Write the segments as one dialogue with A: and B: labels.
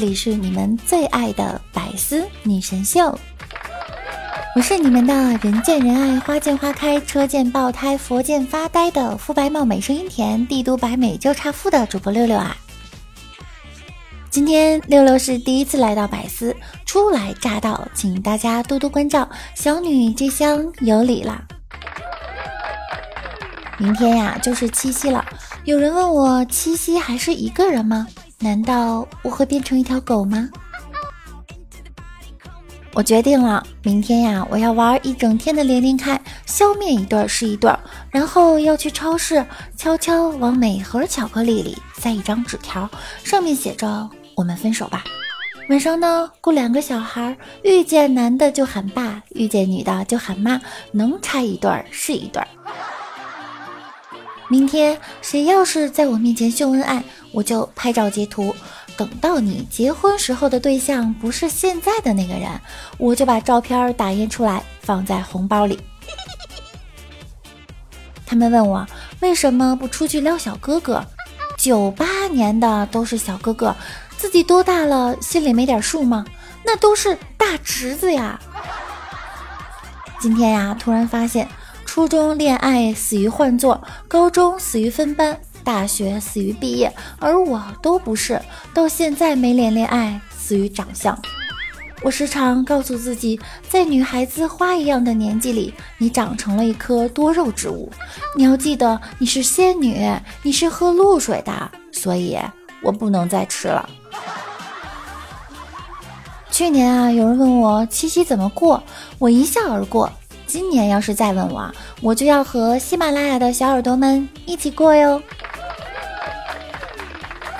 A: 这里是你们最爱的百思女神秀，我是你们的人见人爱、花见花开、车见爆胎、佛见发呆的肤白貌美、声音甜、帝都白美就差富的主播六六啊。今天六六是第一次来到百思，初来乍到，请大家多多关照，小女这厢有礼了。明天呀，就是七夕了，有人问我七夕还是一个人吗？难道我会变成一条狗吗？我决定了，明天呀，我要玩一整天的连连看，消灭一对是一对，然后要去超市悄悄往每盒巧克力里塞一张纸条，上面写着“我们分手吧”。晚上呢，雇两个小孩，遇见男的就喊爸，遇见女的就喊妈，能拆一对是一对。明天谁要是在我面前秀恩爱，我就拍照截图。等到你结婚时候的对象不是现在的那个人，我就把照片打印出来放在红包里。他们问我为什么不出去撩小哥哥？九八年的都是小哥哥，自己多大了，心里没点数吗？那都是大侄子呀。今天呀，突然发现。初中恋爱死于换座，高中死于分班，大学死于毕业，而我都不是，到现在没恋恋爱，死于长相。我时常告诉自己，在女孩子花一样的年纪里，你长成了一棵多肉植物，你要记得你是仙女，你是喝露水的，所以我不能再吃了。去年啊，有人问我七夕怎么过，我一笑而过。今年要是再问我，我就要和喜马拉雅的小耳朵们一起过哟。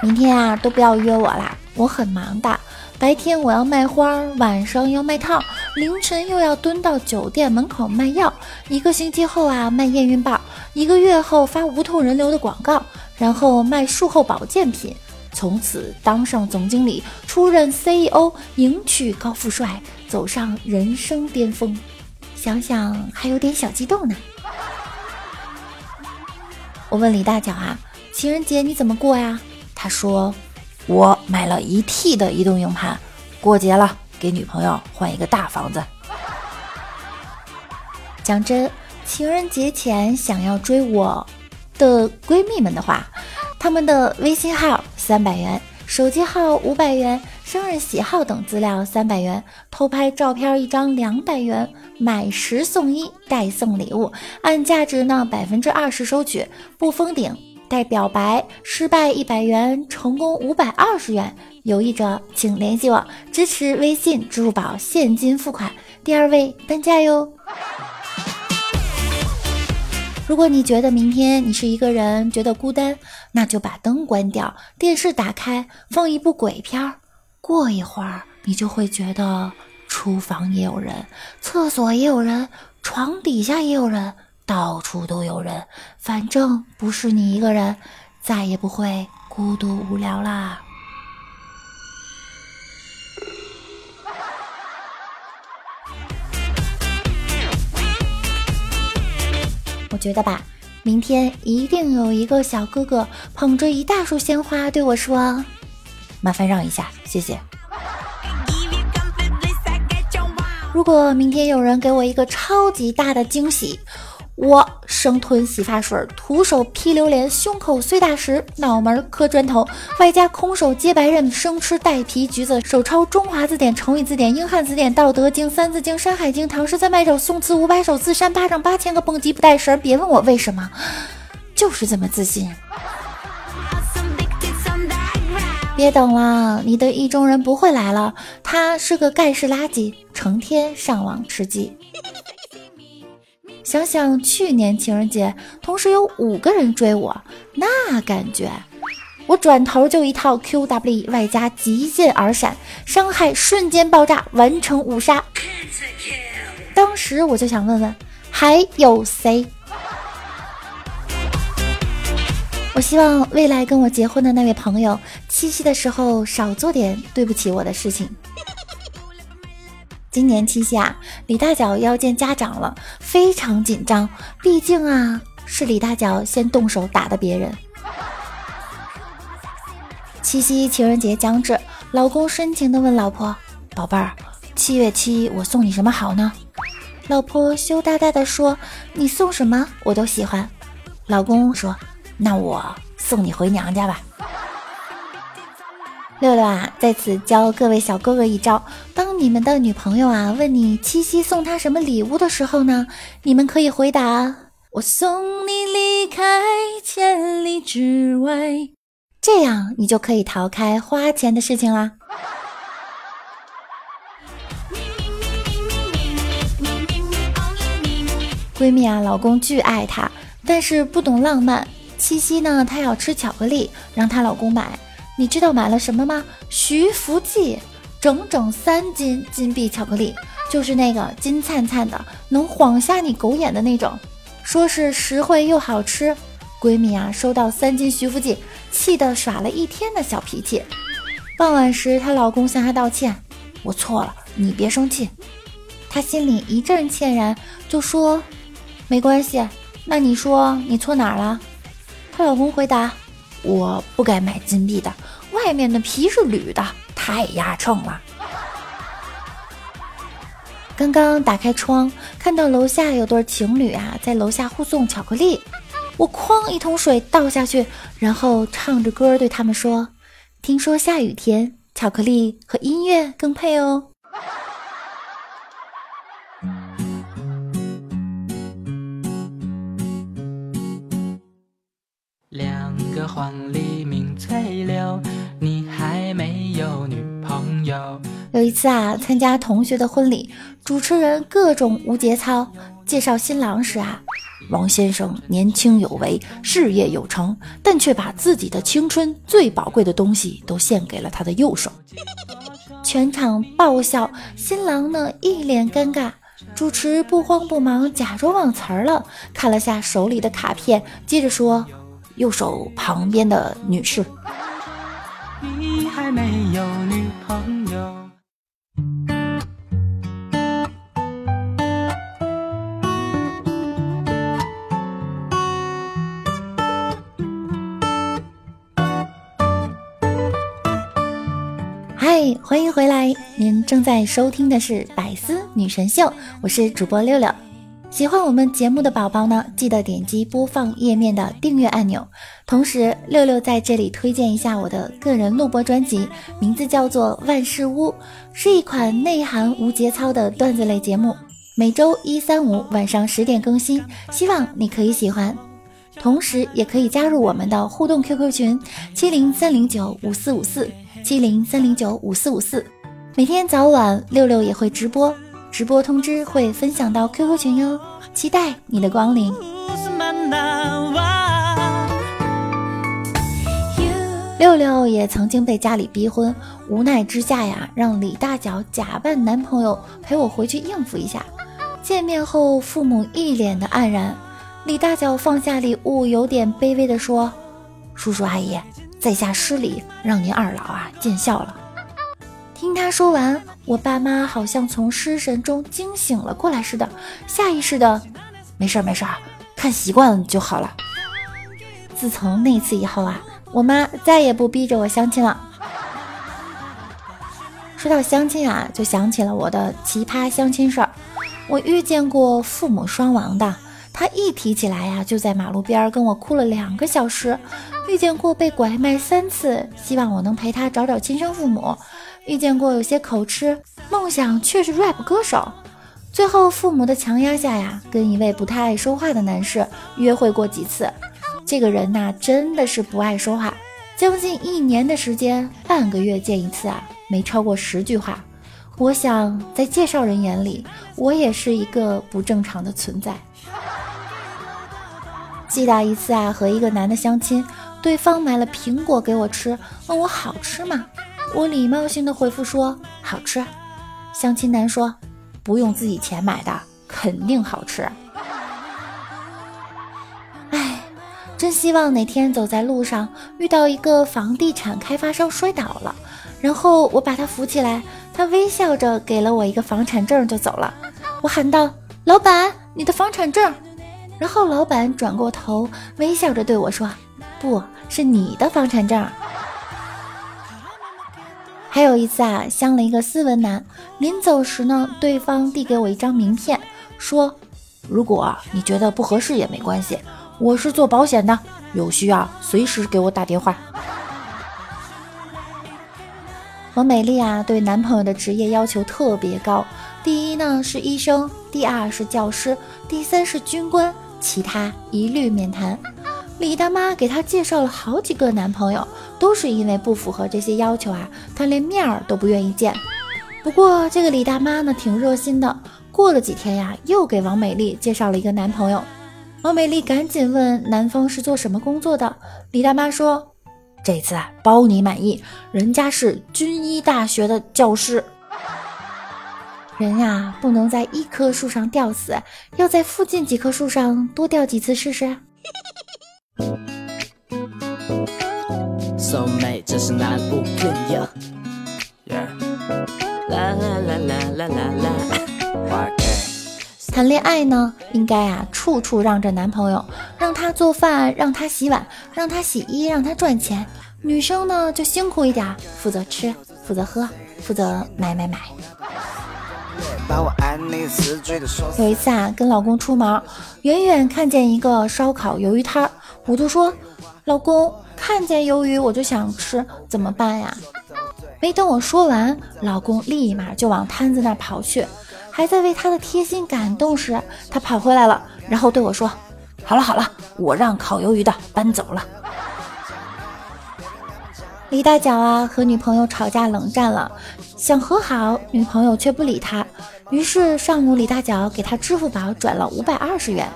A: 明天啊，都不要约我啦，我很忙的。白天我要卖花，晚上要卖套，凌晨又要蹲到酒店门口卖药。一个星期后啊，卖验孕棒；一个月后发无痛人流的广告，然后卖术后保健品。从此当上总经理，出任 CEO，迎娶高富帅，走上人生巅峰。想想还有点小激动呢。我问李大脚啊，情人节你怎么过呀？他说，我买了一 T 的移动硬盘，过节了给女朋友换一个大房子。讲真，情人节前想要追我的闺蜜们的话，他们的微信号三百元，手机号五百元。生日喜好等资料三百元，偷拍照片一张两百元，买十送一代送礼物，按价值呢百分之二十收取，不封顶。带表白失败一百元，成功五百二十元。有意者请联系我，支持微信、支付宝现金付款。第二位单价哟。如果你觉得明天你是一个人，觉得孤单，那就把灯关掉，电视打开，放一部鬼片儿。过一会儿，你就会觉得厨房也有人，厕所也有人，床底下也有人，到处都有人。反正不是你一个人，再也不会孤独无聊啦。我觉得吧，明天一定有一个小哥哥捧着一大束鲜花对我说。麻烦让一下，谢谢。如果明天有人给我一个超级大的惊喜，我生吞洗发水，徒手劈榴莲，胸口碎大石，脑门磕砖头，外加空手接白刃，生吃带皮橘子，手抄中华字典、成语字典、英汉字典、道德经、三字经、山海经、唐诗三百首、宋词五百首、自扇巴掌八千个，蹦极不带绳。别问我为什么，就是这么自信。别等了，你的意中人不会来了。他是个盖世垃圾，成天上网吃鸡。想想去年情人节，同时有五个人追我，那感觉我转头就一套 QW 外加极限耳闪，伤害瞬间爆炸，完成五杀。当时我就想问问，还有谁？我希望未来跟我结婚的那位朋友，七夕的时候少做点对不起我的事情。今年七夕啊，李大脚要见家长了，非常紧张，毕竟啊是李大脚先动手打的别人。七夕情人节将至，老公深情地问老婆：“宝贝儿，七月七我送你什么好呢？”老婆羞答答地说：“你送什么我都喜欢。”老公说。那我送你回娘家吧，六六啊，在此教各位小哥哥一招：当你们的女朋友啊问你七夕送她什么礼物的时候呢，你们可以回答：“我送你离开千里之外。”这样你就可以逃开花钱的事情啦。闺蜜啊，老公巨爱她，但是不懂浪漫。七夕呢，她要吃巧克力，让她老公买。你知道买了什么吗？徐福记，整整三斤金币巧克力，就是那个金灿灿的，能晃瞎你狗眼的那种。说是实惠又好吃。闺蜜啊，收到三斤徐福记，气得耍了一天的小脾气。傍晚时，她老公向她道歉：“我错了，你别生气。”她心里一阵歉然，就说：“没关系。那你说你错哪儿了？”她老公回答：“我不该买金币的，外面的皮是铝的，太压秤了。”刚刚打开窗，看到楼下有对情侣啊，在楼下互送巧克力，我哐一桶水倒下去，然后唱着歌对他们说：“听说下雨天，巧克力和音乐更配哦。”黄鹂鸣翠柳，你还没有女朋友。有一次啊，参加同学的婚礼，主持人各种无节操，介绍新郎时啊，王先生年轻有为，事业有成，但却把自己的青春最宝贵的东西都献给了他的右手。全场爆笑，新郎呢一脸尴尬，主持不慌不忙，假装忘词儿了，看了下手里的卡片，接着说。右手旁边的女士。你还没有女朋友。嗨，欢迎回来！您正在收听的是《百思女神秀》，我是主播六六。喜欢我们节目的宝宝呢，记得点击播放页面的订阅按钮。同时，六六在这里推荐一下我的个人录播专辑，名字叫做《万事屋》，是一款内涵无节操的段子类节目，每周一、三、五晚上十点更新，希望你可以喜欢。同时，也可以加入我们的互动 QQ 群：七零三零九五四五四七零三零九五四五四，每天早晚六六也会直播。直播通知会分享到 QQ 群哟，期待你的光临。六六也曾经被家里逼婚，无奈之下呀，让李大脚假扮男朋友陪我回去应付一下。见面后，父母一脸的黯然。李大脚放下礼物，有点卑微的说：“叔叔阿姨，在下失礼，让您二老啊见笑了。”听他说完，我爸妈好像从失神中惊醒了过来似的，下意识的，没事儿没事儿，看习惯了就好了。自从那次以后啊，我妈再也不逼着我相亲了。说到相亲啊，就想起了我的奇葩相亲事儿。我遇见过父母双亡的，他一提起来呀，就在马路边跟我哭了两个小时。遇见过被拐卖三次，希望我能陪他找找亲生父母。遇见过有些口吃，梦想却是 rap 歌手，最后父母的强压下呀，跟一位不太爱说话的男士约会过几次。这个人呐，真的是不爱说话，将近一年的时间，半个月见一次啊，没超过十句话。我想在介绍人眼里，我也是一个不正常的存在。记得一次啊，和一个男的相亲，对方买了苹果给我吃，问我好吃吗？我礼貌性的回复说好吃。相亲男说不用自己钱买的，肯定好吃。哎，真希望哪天走在路上遇到一个房地产开发商摔倒了，然后我把他扶起来，他微笑着给了我一个房产证就走了。我喊道：“老板，你的房产证。”然后老板转过头，微笑着对我说：“不是你的房产证。”还有一次啊，相了一个斯文男，临走时呢，对方递给我一张名片，说：“如果你觉得不合适也没关系，我是做保险的，有需要随时给我打电话。”王美丽啊，对男朋友的职业要求特别高，第一呢是医生，第二是教师，第三是军官。其他一律免谈。李大妈给她介绍了好几个男朋友，都是因为不符合这些要求啊，她连面儿都不愿意见。不过这个李大妈呢，挺热心的。过了几天呀，又给王美丽介绍了一个男朋友。王美丽赶紧问男方是做什么工作的。李大妈说：“这次啊包你满意，人家是军医大学的教师。”人呀，不能在一棵树上吊死，要在附近几棵树上多吊几次试试。谈恋爱呢，应该啊，处处让着男朋友，让他做饭，让他洗碗，让他洗衣，让他赚钱。女生呢，就辛苦一点，负责吃，负责喝，负责买买买。有一次啊，跟老公出门，远远看见一个烧烤鱿鱼摊儿，我就说：“老公，看见鱿鱼我就想吃，怎么办呀？”没等我说完，老公立马就往摊子那跑去。还在为他的贴心感动时，他跑回来了，然后对我说：“好了好了，我让烤鱿鱼的搬走了。”李大脚啊，和女朋友吵架冷战了，想和好，女朋友却不理他。于是上午李大脚给他支付宝转了五百二十元，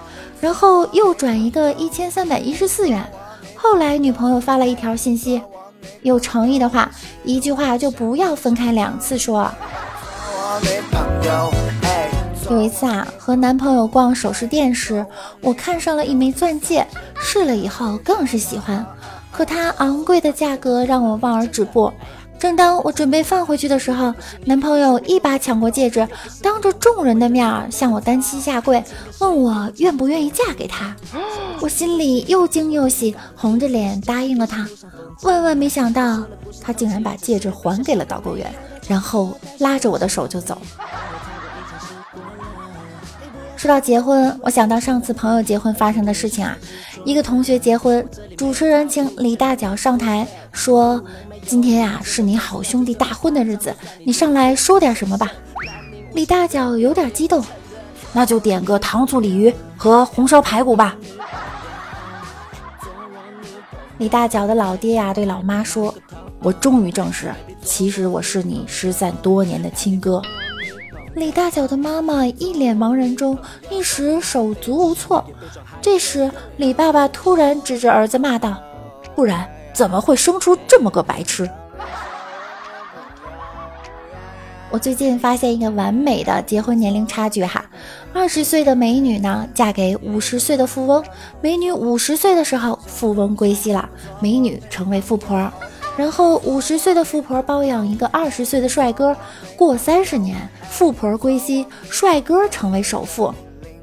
A: 然后又转一个一千三百一十四元。后来女朋友发了一条信息：有诚意的话，一句话就不要分开两次说。有一次啊，和男朋友逛首饰店时，我看上了一枚钻戒，试了以后更是喜欢。可它昂贵的价格让我望而止步。正当我准备放回去的时候，男朋友一把抢过戒指，当着众人的面向我单膝下跪，问我愿不愿意嫁给他。我心里又惊又喜，红着脸答应了他。万万没想到，他竟然把戒指还给了导购员，然后拉着我的手就走。说到结婚，我想到上次朋友结婚发生的事情啊。一个同学结婚，主持人请李大脚上台说：“今天呀是你好兄弟大婚的日子，你上来说点什么吧。”李大脚有点激动，那就点个糖醋鲤鱼和红烧排骨吧。李大脚的老爹呀对老妈说：“我终于证实，其实我是你失散多年的亲哥。”李大脚的妈妈一脸茫然中，一时手足无措。这时，李爸爸突然指着儿子骂道：“不然怎么会生出这么个白痴？”我最近发现一个完美的结婚年龄差距哈，二十岁的美女呢嫁给五十岁的富翁，美女五十岁的时候富翁归西了，美女成为富婆。然后五十岁的富婆包养一个二十岁的帅哥，过三十年，富婆归西，帅哥成为首富。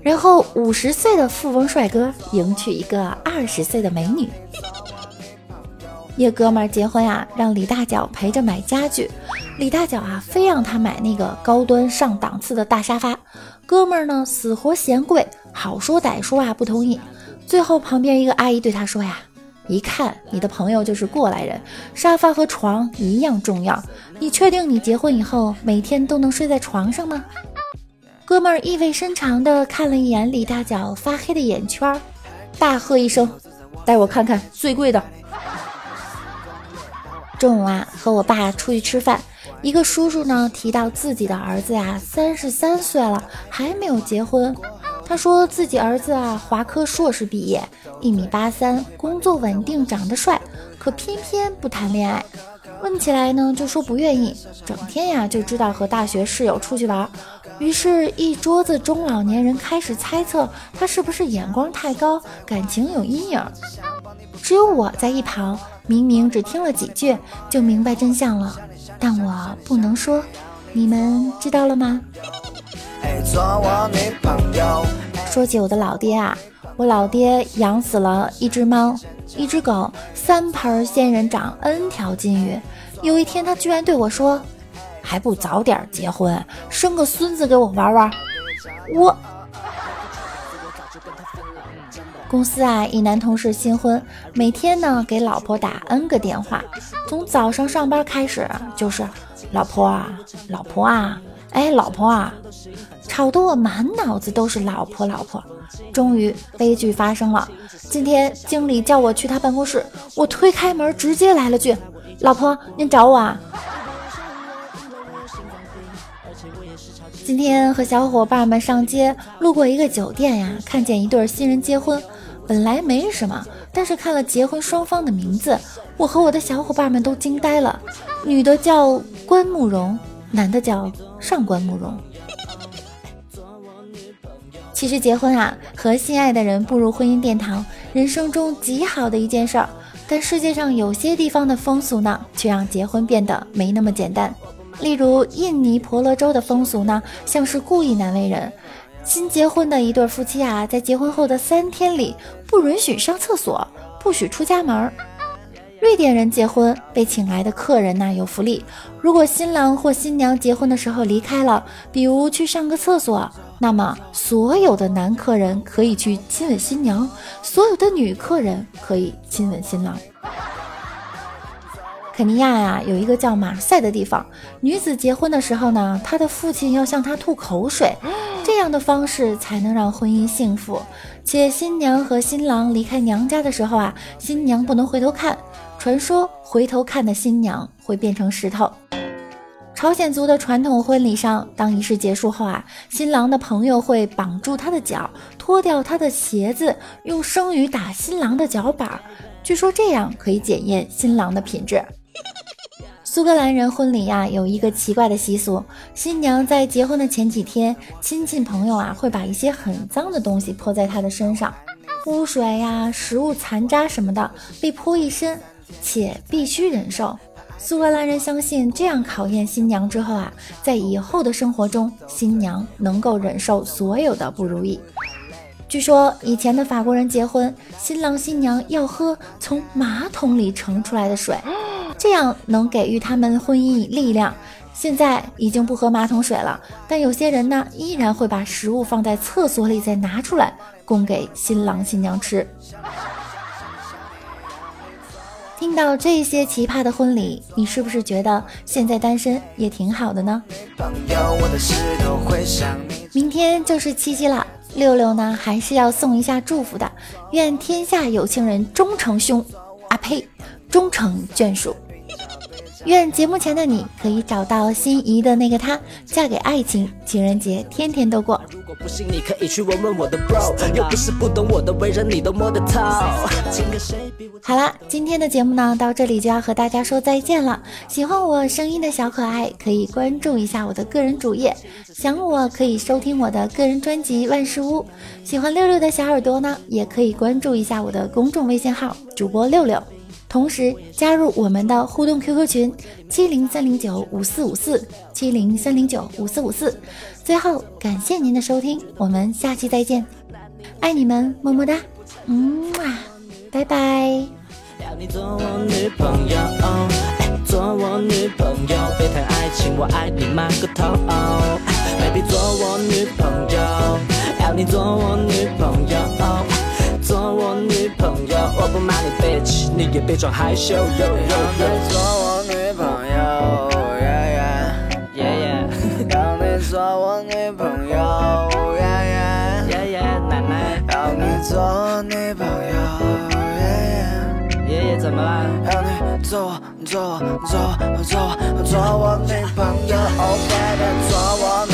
A: 然后五十岁的富翁帅哥迎娶一个二十岁的美女。一哥们儿结婚呀，让李大脚陪着买家具，李大脚啊非让他买那个高端上档次的大沙发，哥们儿呢死活嫌贵，好说歹说啊不同意。最后旁边一个阿姨对他说呀。一看你的朋友就是过来人，沙发和床一样重要。你确定你结婚以后每天都能睡在床上吗？哥们儿意味深长地看了一眼李大脚发黑的眼圈，大喝一声：“带我看看最贵的！”中午啊，和我爸出去吃饭，一个叔叔呢提到自己的儿子呀，三十三岁了还没有结婚。他说自己儿子啊，华科硕士毕业，一米八三，工作稳定，长得帅，可偏偏不谈恋爱。问起来呢，就说不愿意，整天呀就知道和大学室友出去玩。于是，一桌子中老年人开始猜测他是不是眼光太高，感情有阴影。只有我在一旁，明明只听了几句就明白真相了，但我不能说。你们知道了吗？说起我的老爹啊，我老爹养死了一只猫。一只狗，三盆仙人掌，n 条金鱼。有一天，他居然对我说：“还不早点结婚，生个孙子给我玩玩。”我公司啊，一男同事新婚，每天呢给老婆打 n 个电话，从早上上班开始就是“老婆啊，老婆啊，哎，老婆啊”，吵得我满脑子都是“老婆，老婆”。终于，悲剧发生了。今天经理叫我去他办公室，我推开门，直接来了句：“老婆，您找我啊？”今天和小伙伴们上街，路过一个酒店呀，看见一对新人结婚。本来没什么，但是看了结婚双方的名字，我和我的小伙伴们都惊呆了。女的叫关慕容，男的叫上官慕容。其实结婚啊，和心爱的人步入婚姻殿堂，人生中极好的一件事儿。但世界上有些地方的风俗呢，却让结婚变得没那么简单。例如印尼婆罗洲的风俗呢，像是故意难为人。新结婚的一对夫妻啊，在结婚后的三天里，不允许上厕所，不许出家门。瑞典人结婚被请来的客人呢有福利，如果新郎或新娘结婚的时候离开了，比如去上个厕所，那么所有的男客人可以去亲吻新娘，所有的女客人可以亲吻新郎。肯尼亚呀有一个叫马赛的地方，女子结婚的时候呢，她的父亲要向她吐口水，这样的方式才能让婚姻幸福。且新娘和新郎离开娘家的时候啊，新娘不能回头看。传说回头看的新娘会变成石头。朝鲜族的传统婚礼上，当仪式结束后啊，新郎的朋友会绑住他的脚，脱掉他的鞋子，用生鱼打新郎的脚板，据说这样可以检验新郎的品质。苏格兰人婚礼呀，有一个奇怪的习俗：新娘在结婚的前几天，亲戚朋友啊会把一些很脏的东西泼在她的身上，污水呀、食物残渣什么的被泼一身。且必须忍受。苏格兰人相信，这样考验新娘之后啊，在以后的生活中，新娘能够忍受所有的不如意。据说以前的法国人结婚，新郎新娘要喝从马桶里盛出来的水，这样能给予他们婚姻力量。现在已经不喝马桶水了，但有些人呢，依然会把食物放在厕所里再拿出来供给新郎新娘吃。听到这些奇葩的婚礼，你是不是觉得现在单身也挺好的呢？明天就是七夕了，六六呢还是要送一下祝福的，愿天下有情人终成兄，啊呸，终成眷属。愿节目前的你可以找到心仪的那个他，嫁给爱情，情人节天天都过。好啦，今天的节目呢，到这里就要和大家说再见了。喜欢我声音的小可爱，可以关注一下我的个人主页；想我可以收听我的个人专辑《万事屋》。喜欢六六的小耳朵呢，也可以关注一下我的公众微信号主播六六。同时加入我们的互动 QQ 群七零三零九五四五四七零三零九五四五四。最后感谢您的收听，我们下期再见，爱你们么么哒，嗯啊，拜拜。做我女朋友，做我女朋友不骂你 bitch，你也别装害羞。要你做我女朋友，耶耶耶耶。要你做我女朋友，耶耶耶耶奶奶。要你做我女朋友，耶耶爷爷怎么了？要你做我做我做我做我做我女朋友，oh baby，做我女